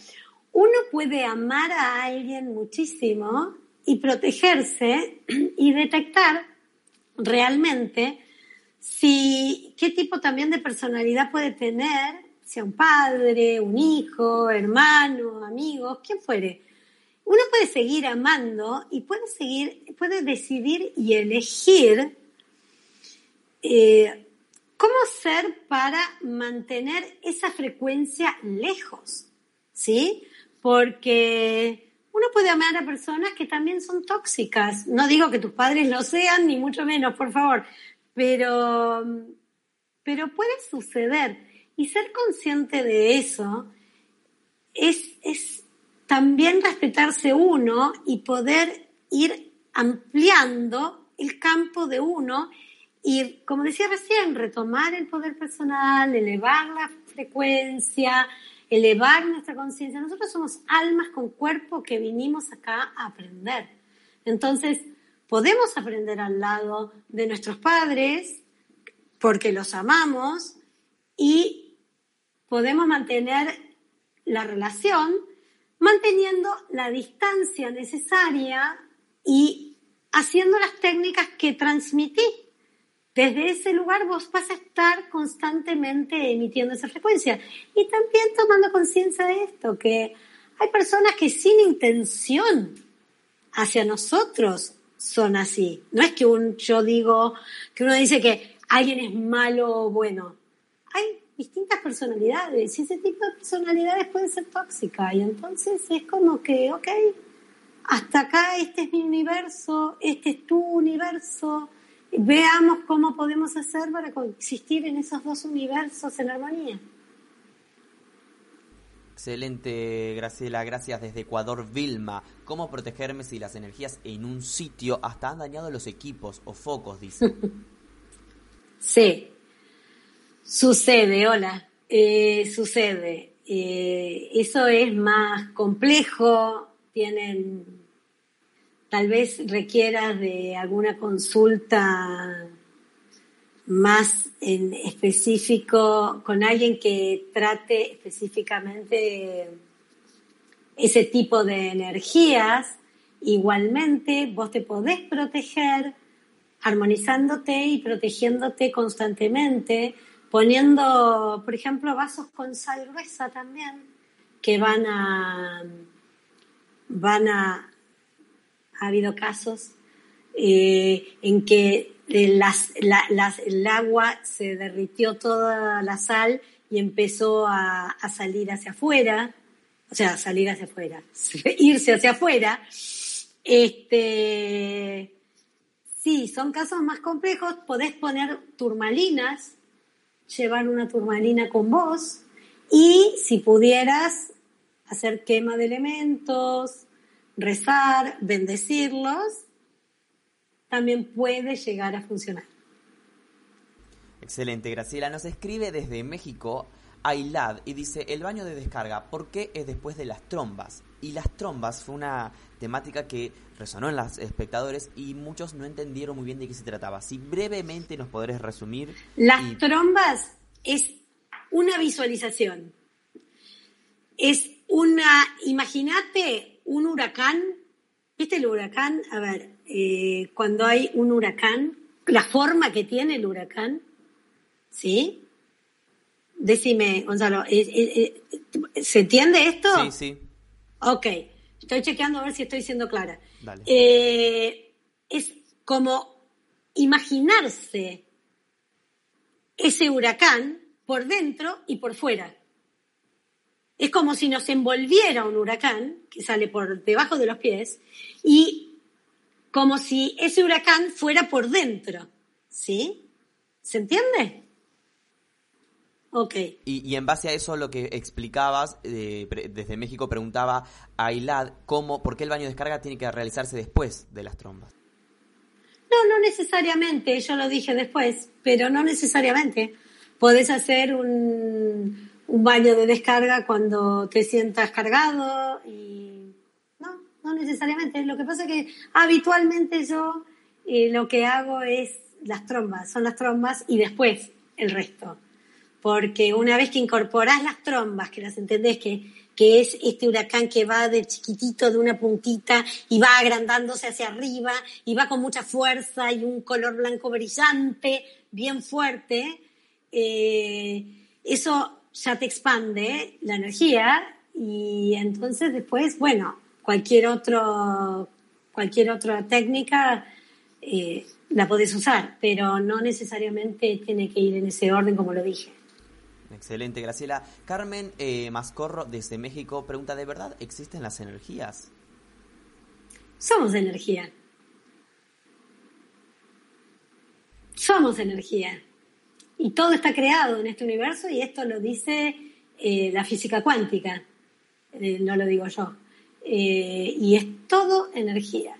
uno puede amar a alguien muchísimo y protegerse y detectar realmente si qué tipo también de personalidad puede tener, sea un padre, un hijo, hermano, amigos, quien fuere. Uno puede seguir amando y puede seguir, puede decidir y elegir eh, cómo ser para mantener esa frecuencia lejos, ¿sí? Porque uno puede amar a personas que también son tóxicas. No digo que tus padres lo sean, ni mucho menos, por favor, pero, pero puede suceder. Y ser consciente de eso es, es también respetarse uno y poder ir ampliando el campo de uno y, como decía recién, retomar el poder personal, elevar la frecuencia, elevar nuestra conciencia. Nosotros somos almas con cuerpo que vinimos acá a aprender. Entonces, podemos aprender al lado de nuestros padres porque los amamos y podemos mantener la relación manteniendo la distancia necesaria y haciendo las técnicas que transmití desde ese lugar vos vas a estar constantemente emitiendo esa frecuencia. Y también tomando conciencia de esto, que hay personas que sin intención hacia nosotros son así. No es que un, yo digo, que uno dice que alguien es malo o bueno. Distintas personalidades y ese tipo de personalidades puede ser tóxica y entonces es como que, ok, hasta acá este es mi universo, este es tu universo, veamos cómo podemos hacer para coexistir en esos dos universos en armonía. Excelente, Graciela. Gracias desde Ecuador, Vilma. ¿Cómo protegerme si las energías en un sitio hasta han dañado los equipos o focos, dice? sí, sucede, hola, eh, sucede. Eh, eso es más complejo, tienen tal vez requiera de alguna consulta más en específico con alguien que trate específicamente ese tipo de energías. Igualmente, vos te podés proteger armonizándote y protegiéndote constantemente, poniendo, por ejemplo, vasos con sal gruesa también, que van a, van a ha habido casos eh, en que el agua se derritió toda la sal y empezó a, salir hacia afuera, o sea, salir hacia afuera, irse hacia afuera. Este, sí, son casos más complejos. Podés poner turmalinas, llevar una turmalina con vos y si pudieras hacer quema de elementos, rezar, bendecirlos, también puede llegar a funcionar. Excelente, Graciela. Nos escribe desde México Ailad y dice, el baño de descarga, ¿por qué es después de las trombas? Y las trombas fue una temática que resonó en los espectadores y muchos no entendieron muy bien de qué se trataba. Si brevemente nos podrás resumir. Las trombas es una visualización. Es una, imagínate un huracán, ¿viste el huracán? A ver, eh, cuando hay un huracán, la forma que tiene el huracán, ¿sí? Decime, Gonzalo, ¿se entiende esto? Sí, sí. Ok, estoy chequeando a ver si estoy siendo clara. Eh, es como imaginarse ese huracán por dentro y por fuera. Es como si nos envolviera un huracán que sale por debajo de los pies y como si ese huracán fuera por dentro. ¿Sí? ¿Se entiende? Ok. Y, en base a eso, lo que explicabas, eh, desde México preguntaba a Ilad cómo, por qué el baño de descarga tiene que realizarse después de las trombas. No, no necesariamente, yo lo dije después, pero no necesariamente. Podés hacer un, un baño de descarga cuando te sientas cargado y no, no necesariamente. Lo que pasa es que habitualmente yo eh, lo que hago es las trombas, son las trombas y después el resto. Porque una vez que incorporás las trombas, que las entendés que, que es este huracán que va de chiquitito, de una puntita, y va agrandándose hacia arriba, y va con mucha fuerza y un color blanco brillante, bien fuerte, eh, eso ya te expande la energía y entonces después, bueno, cualquier otro, cualquier otra técnica eh, la podés usar, pero no necesariamente tiene que ir en ese orden como lo dije. Excelente, Graciela. Carmen eh, Mascorro desde México pregunta, ¿de verdad existen las energías? Somos energía. Somos energía. Y todo está creado en este universo y esto lo dice eh, la física cuántica, eh, no lo digo yo. Y es todo energía.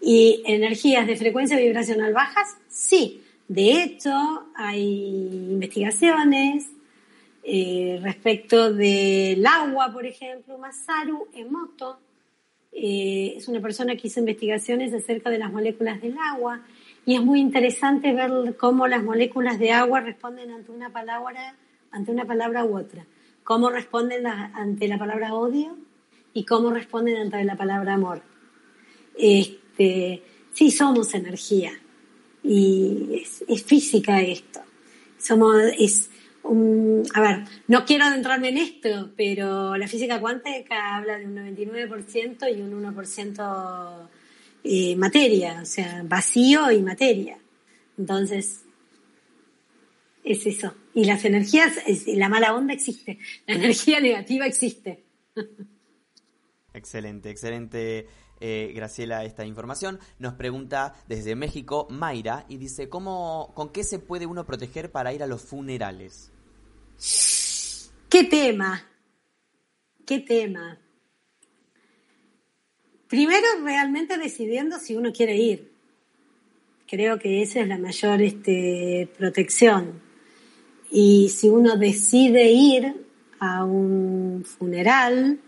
¿Y energías de frecuencia vibracional bajas? Sí. De hecho, hay investigaciones respecto del agua, por ejemplo. Masaru Emoto es una persona que hizo investigaciones acerca de las moléculas del agua y es muy interesante ver cómo las moléculas de agua responden ante una palabra, ante una palabra u otra. Cómo responden ante la palabra odio y cómo responden ante la palabra amor. Este, sí, somos energía. Y es, física esto. Somos, es a ver, no quiero adentrarme en esto, pero la física cuántica habla de un 99% y un 1% eh, materia, o sea, vacío y materia. Entonces, es eso. Y las energías, la mala onda existe, la energía negativa existe. Excelente, excelente. Eh, Graciela, esta información. Nos pregunta desde México Mayra y dice, ¿cómo, ¿con qué se puede uno proteger para ir a los funerales? ¿Qué tema? ¿Qué tema? Primero, realmente decidiendo si uno quiere ir. Creo que esa es la mayor este, protección. Y si uno decide ir a un funeral,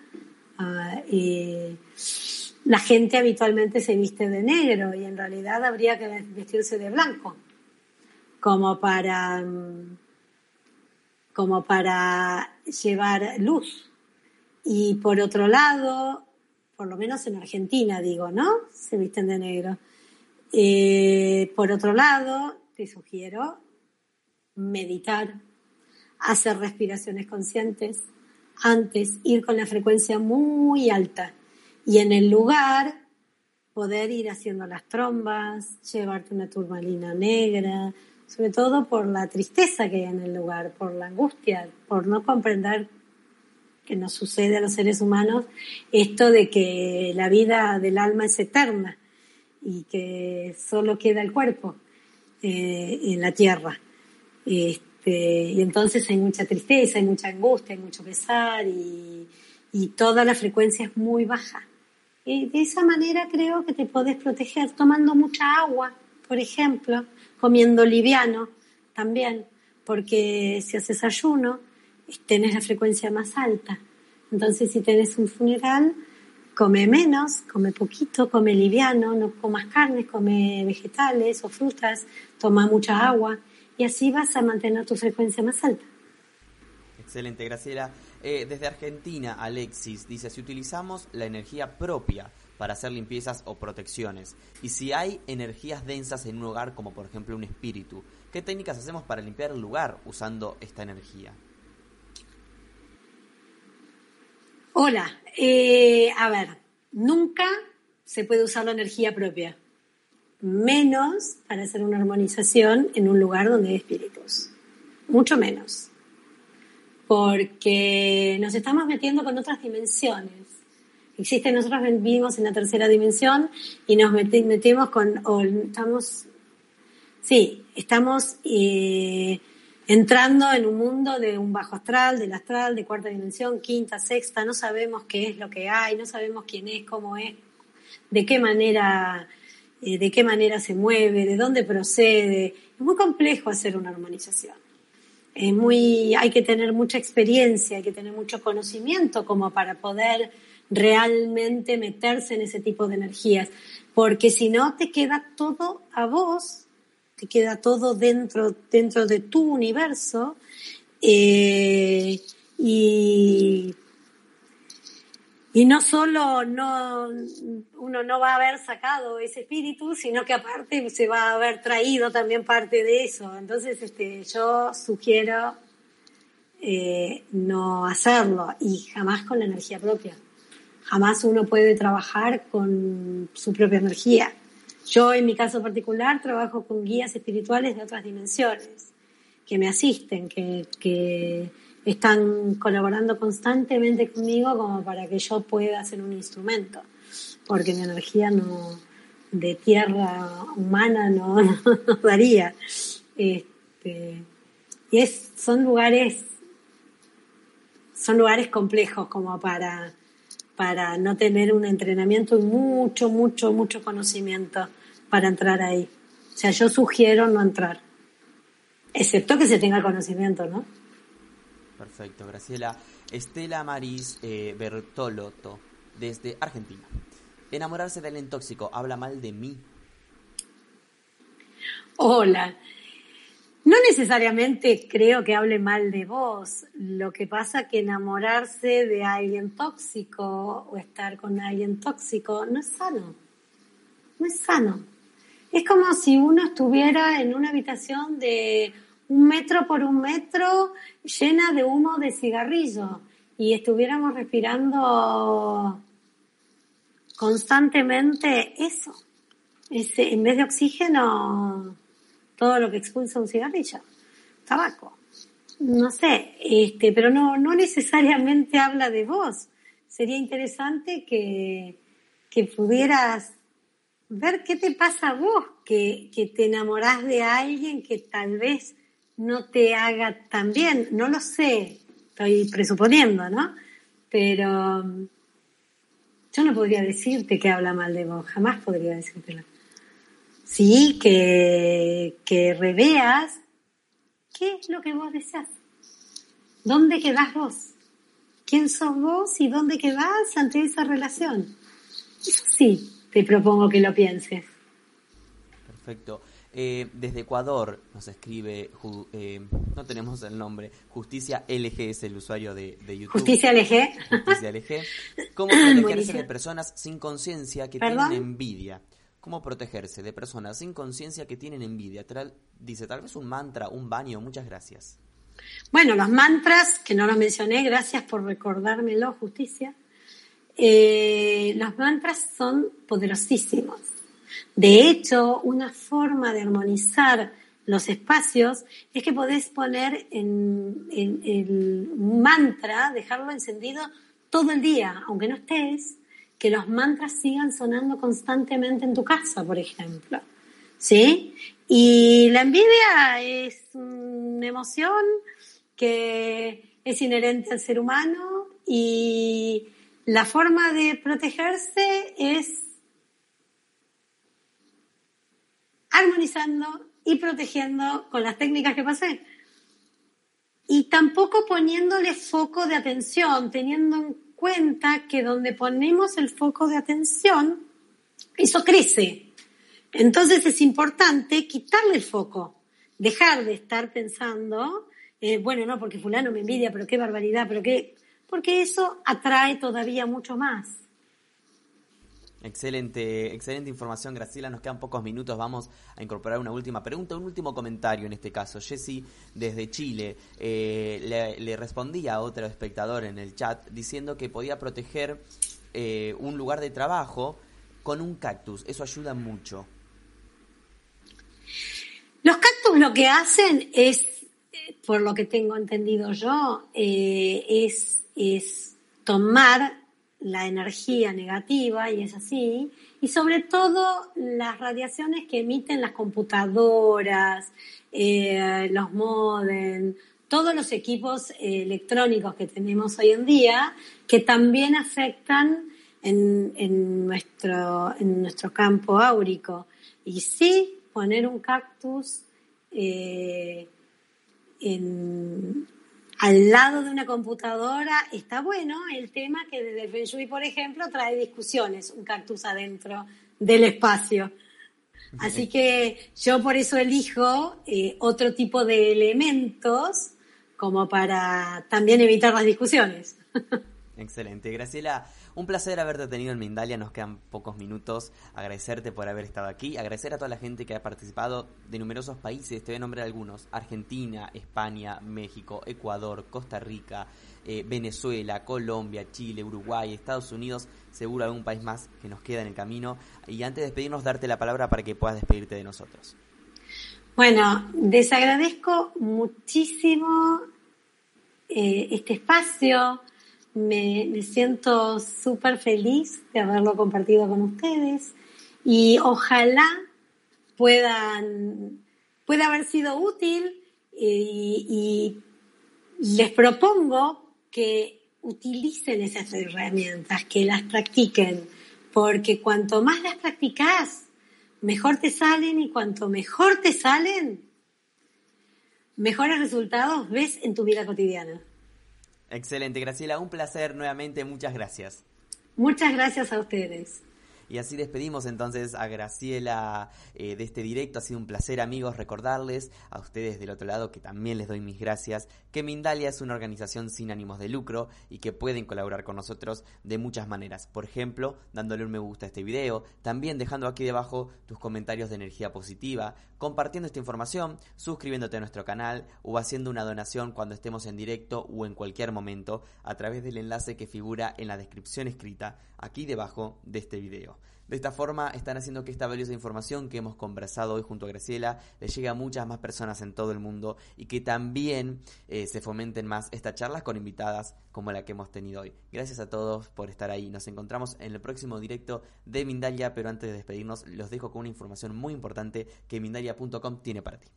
eh, la gente habitualmente se viste de negro y en realidad habría que vestirse de blanco, como para, como para llevar luz. Y por otro lado, por lo menos en Argentina digo, ¿no? Se visten de negro. Eh, por otro lado, te sugiero meditar, hacer respiraciones conscientes, antes ir con la frecuencia muy alta y en el lugar poder ir haciendo las trombas, llevarte una turmalina negra, sobre todo por la tristeza que hay en el lugar, por la angustia, por no comprender que nos sucede a los seres humanos, esto de que la vida del alma es eterna y que solo queda el cuerpo eh, en la tierra. Este, y entonces hay mucha tristeza, hay mucha angustia, hay mucho pesar y, y toda la frecuencia es muy baja. Y de esa manera creo que te podés proteger tomando mucha agua, por ejemplo, comiendo liviano también, porque si haces ayuno, tenés la frecuencia más alta. Entonces, si tenés un funeral, come menos, come poquito, come liviano, no comas carnes, come vegetales o frutas, toma mucha agua y así vas a mantener tu frecuencia más alta. Excelente, Graciela. Eh, desde Argentina, Alexis dice, si utilizamos la energía propia para hacer limpiezas o protecciones, y si hay energías densas en un hogar, como por ejemplo un espíritu, ¿qué técnicas hacemos para limpiar el lugar usando esta energía? Hola, eh, a ver, nunca se puede usar la energía propia, menos para hacer una armonización en un lugar donde hay espíritus, mucho menos, porque nos estamos metiendo con otras dimensiones. Existe, nosotros vivimos en la tercera dimensión y nos metemos con, o estamos, sí, estamos eh, entrando en un mundo de un bajo astral, del astral, de cuarta dimensión, quinta, sexta, no sabemos qué es lo que hay, no sabemos quién es, cómo es, de qué manera, eh, de qué manera se mueve, de dónde procede. Es muy complejo hacer una armonización. Es muy, hay que tener mucha experiencia, hay que tener mucho conocimiento como para poder realmente meterse en ese tipo de energías, porque si no te queda todo a vos te queda todo dentro, dentro de tu universo eh, y, y no solo no, uno no va a haber sacado ese espíritu, sino que aparte se va a haber traído también parte de eso. Entonces, este, yo sugiero eh, no hacerlo y jamás con la energía propia. Jamás uno puede trabajar con su propia energía. Yo, en mi caso particular, trabajo con guías espirituales de otras dimensiones que me asisten, que, están colaborando constantemente conmigo como para que yo pueda hacer un instrumento, porque mi energía no de tierra humana no, daría. Este, y es, son lugares, son lugares complejos como para, para no tener un entrenamiento y mucho, mucho, mucho conocimiento para entrar ahí. O sea, yo sugiero no entrar, excepto que se tenga conocimiento, ¿no? Perfecto, Graciela. Estela Maris eh, Bertolotto, desde Argentina. Enamorarse del tóxico habla mal de mí. Hola. No necesariamente creo que hable mal de vos. Lo que pasa que enamorarse de alguien tóxico o estar con alguien tóxico no es sano. No es sano. Es como si uno estuviera en una habitación de un metro por un metro llena de humo de cigarrillo y estuviéramos respirando constantemente eso. Ese, en vez de oxígeno, todo lo que expulsa un cigarrillo, tabaco. No sé, este, pero no, no necesariamente habla de vos. Sería interesante que, que pudieras ver qué te pasa a vos, que, que te enamorás de alguien que tal vez no te haga tan bien. No lo sé, estoy presuponiendo, ¿no? Pero um, yo no podría decirte que habla mal de vos, jamás podría decírtelo. Sí, que, que reveas qué es lo que vos deseas. ¿Dónde quedás vos? ¿Quién sos vos y dónde quedás ante esa relación? Eso sí, te propongo que lo pienses. Perfecto. Eh, desde Ecuador nos escribe, eh, no tenemos el nombre, Justicia LG es el usuario de, YouTube. Justicia LG. Justicia LG. ¿Cómo protegerse de personas sin conciencia que tienen envidia? ¿Cómo protegerse de personas sin conciencia que tienen envidia? dice, tal vez un mantra, un baño, muchas gracias. Bueno, los mantras, que no los mencioné, gracias por recordármelo, Justicia. Eh, los mantras son poderosísimos. De hecho, una forma de armonizar los espacios es que podés poner en, el mantra, dejarlo encendido todo el día, aunque no estés, que los mantras sigan sonando constantemente en tu casa, por ejemplo. ¿Sí? Y la envidia es una emoción que es inherente al ser humano y la forma de protegerse es armonizando y protegiendo con las técnicas que pasé. Y tampoco poniéndole foco de atención, teniendo en cuenta que donde ponemos el foco de atención, eso crece. Entonces es importante quitarle el foco, dejar de estar pensando, eh, bueno, no, porque fulano me envidia, pero qué barbaridad, pero qué porque eso atrae todavía mucho más. Excelente, excelente información, Graciela. Nos quedan pocos minutos. Vamos a incorporar una última pregunta, un último comentario en este caso. Jesse, desde Chile, eh, le, respondía a otro espectador en el chat diciendo que podía proteger eh, un lugar de trabajo con un cactus. Eso ayuda mucho. Los cactus lo que hacen es, eh, por lo que tengo entendido yo, es es tomar la energía negativa, y es así, y sobre todo las radiaciones que emiten las computadoras, eh, los modem, todos los equipos eh, electrónicos que tenemos hoy en día, que también afectan en, nuestro, en nuestro campo áurico. Y sí, poner un cactus eh, al lado de una computadora está bueno. El tema que desde el Feng Shui, por ejemplo, trae discusiones, un cactus adentro del espacio. Así que yo por eso elijo eh, otro tipo de elementos como para también evitar las discusiones. Excelente. Graciela, un placer haberte tenido en Mindalia, nos quedan pocos minutos. Agradecerte por haber estado aquí, agradecer a toda la gente que ha participado de numerosos países, te voy a nombrar algunos, Argentina, España, México, Ecuador, Costa Rica, eh, Venezuela, Colombia, Chile, Uruguay, Estados Unidos, seguro algún país más que nos queda en el camino. Y antes de despedirnos, darte la palabra para que puedas despedirte de nosotros. Bueno, desagradezco muchísimo eh, este espacio me, siento súper feliz de haberlo compartido con ustedes y ojalá puedan, pueda haber sido útil y, les propongo que utilicen esas herramientas, que las practiquen, porque cuanto más las practicas, mejor te salen y cuanto mejor te salen, mejores resultados ves en tu vida cotidiana. Excelente, Graciela, un placer nuevamente, muchas gracias. Muchas gracias a ustedes. Y así despedimos entonces a Graciela eh, de este directo. Ha sido un placer, amigos, recordarles a ustedes del otro lado que también les doy mis gracias, que Mindalia es una organización sin ánimos de lucro y que pueden colaborar con nosotros de muchas maneras. Por ejemplo, dándole un me gusta a este video, también dejando aquí debajo tus comentarios de energía positiva, compartiendo esta información, suscribiéndote a nuestro canal o haciendo una donación cuando estemos en directo o en cualquier momento a través del enlace que figura en la descripción escrita aquí debajo de este video. De esta forma están haciendo que esta valiosa información que hemos conversado hoy junto a Graciela le llegue a muchas más personas en todo el mundo y que también eh, se fomenten más estas charlas con invitadas como la que hemos tenido hoy. Gracias a todos por estar ahí. Nos encontramos en el próximo directo de Mindalia, pero antes de despedirnos los dejo con una información muy importante que mindalia.com tiene para ti.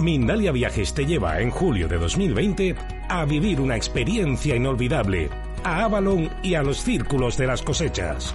Mindalia Viajes te lleva en julio de 2020 a vivir una experiencia inolvidable a Avalon y a los círculos de las cosechas.